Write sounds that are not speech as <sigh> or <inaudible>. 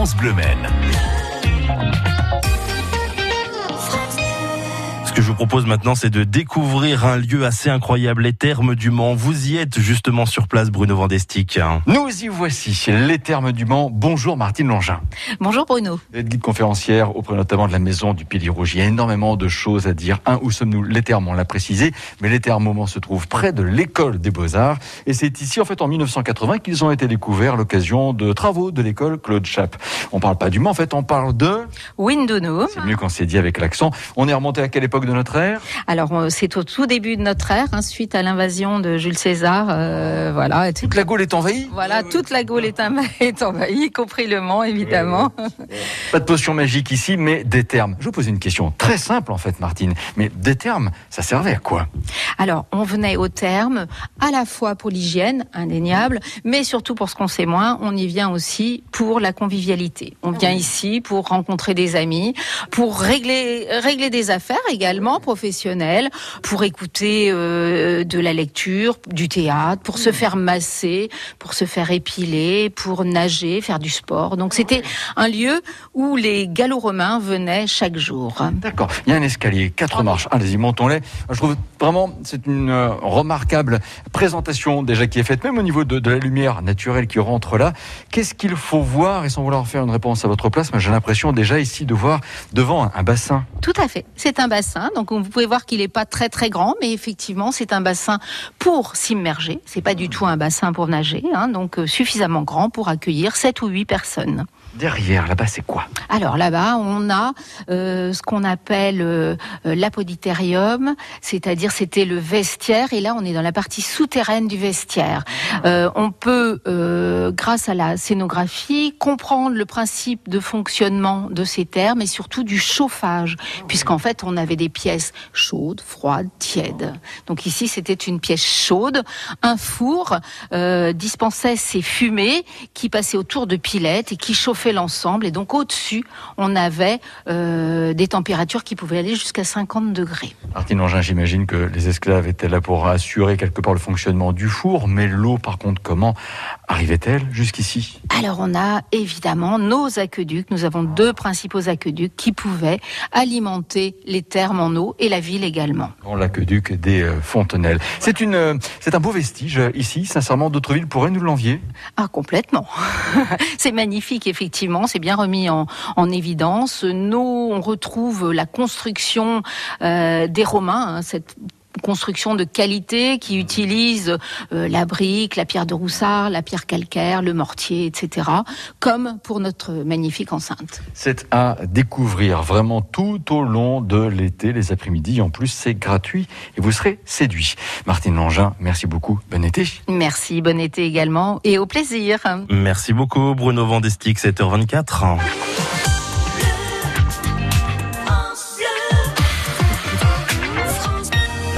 France Bleu Maine. Ce que je vous propose maintenant, c'est de découvrir un lieu assez incroyable, les Thermes du Mans. Vous y êtes justement sur place, Bruno Vandestick. Nous y voici, les Thermes du Mans. Bonjour Martine Longin. Bonjour Bruno. Vous êtes guide conférencière auprès notamment de la maison du Pili Rouge. Il y a énormément de choses à dire. Un, où sommes-nous? Les Thermes, on l'a précisé, mais les Thermes au Mans se trouvent près de l'école des Beaux-Arts. Et c'est ici, en fait, en 1980 qu'ils ont été découverts à l'occasion de travaux de l'école Claude Chappe. On parle pas du Mans, en fait, on parle de... Windunum. C'est mieux qu'on s'est dit avec l'accent. On est remonté à quelle époque de notre ère Alors, euh, c'est au tout début de notre ère, hein, suite à l'invasion de Jules César. euh, voilà. Toute la Gaule est envahie Voilà, toute la Gaule est, envahie, <laughs> est envahie, y compris le Mans, évidemment. Pas de potion magique ici, mais des termes. Je vous pose une question très simple en fait, Martine. Mais des termes, ça servait à quoi? Alors, on venait au terme, à la fois pour l'hygiène, indéniable, mais surtout pour ce qu'on sait moins, on y vient aussi pour la convivialité. On vient ici pour rencontrer des amis, pour régler, régler des affaires également professionnelles, pour écouter euh, de la lecture, du théâtre, pour se faire masser, pour se faire épiler, pour nager, faire du sport. Donc c'était un lieu où les gallo-romains venaient chaque jour. D'accord. Il y a un escalier, quatre marches. Allez-y, montons-les. Je trouve vraiment, c'est une euh, remarquable présentation déjà qui est faite, même au niveau de, de la lumière naturelle qui rentre là. Qu'est-ce qu'il faut voir? Et sans vouloir faire une réponse à votre place, mais j'ai l'impression déjà ici de voir devant un bassin. Tout à fait. C'est un bassin. Donc vous pouvez voir qu'il n'est pas très très grand, mais effectivement c'est un bassin pour s'immerger. C'est pas du tout un bassin pour nager. hein. donc euh, suffisamment grand pour accueillir 7 ou 8 personnes. Derrière, là-bas, c'est quoi? Alors là-bas, on a euh, ce qu'on appelle euh, c'est-à-dire c'était le vestiaire, et là on est dans la partie souterraine du vestiaire. Euh, on peut, euh, grâce à la scénographie, comprendre le principe de fonctionnement de ces termes et surtout du chauffage, puisqu'en fait on avait des pièces chaudes, froides, tièdes. Donc ici c'était une pièce chaude, un four dispensait ces fumées qui passaient autour de pilettes et qui chauffaient l'ensemble. Et donc au-dessus, on avait euh, des températures qui pouvaient aller jusqu'à 50 degrés. Martine Angin, j'imagine que les esclaves étaient là pour assurer quelque part le fonctionnement du four, mais l'eau, par contre, comment arrivait-elle jusqu'ici? Alors on a évidemment nos aqueducs. Nous avons deux principaux aqueducs qui pouvaient alimenter les thermes en eau et la ville également. L'aqueduc des euh, Fontenelles. C'est une, euh, c'est un beau vestige euh, ici. Sincèrement, d'autres villes pourraient nous l'envier. Ah, complètement. <laughs> c'est magnifique, effectivement. C'est bien remis en, en évidence. Nous, on retrouve la construction euh, des Romains, hein, construction de qualité qui utilise euh, la brique, la pierre de roussard, la pierre calcaire, le mortier, etc., comme pour notre magnifique enceinte. C'est à découvrir vraiment tout au long de l'été, les après-midi. En plus, c'est gratuit et vous serez séduit. Martine Langin, merci beaucoup. Bon été. Merci, bon été également et au plaisir. Merci beaucoup, Bruno Vandestick, 7h24.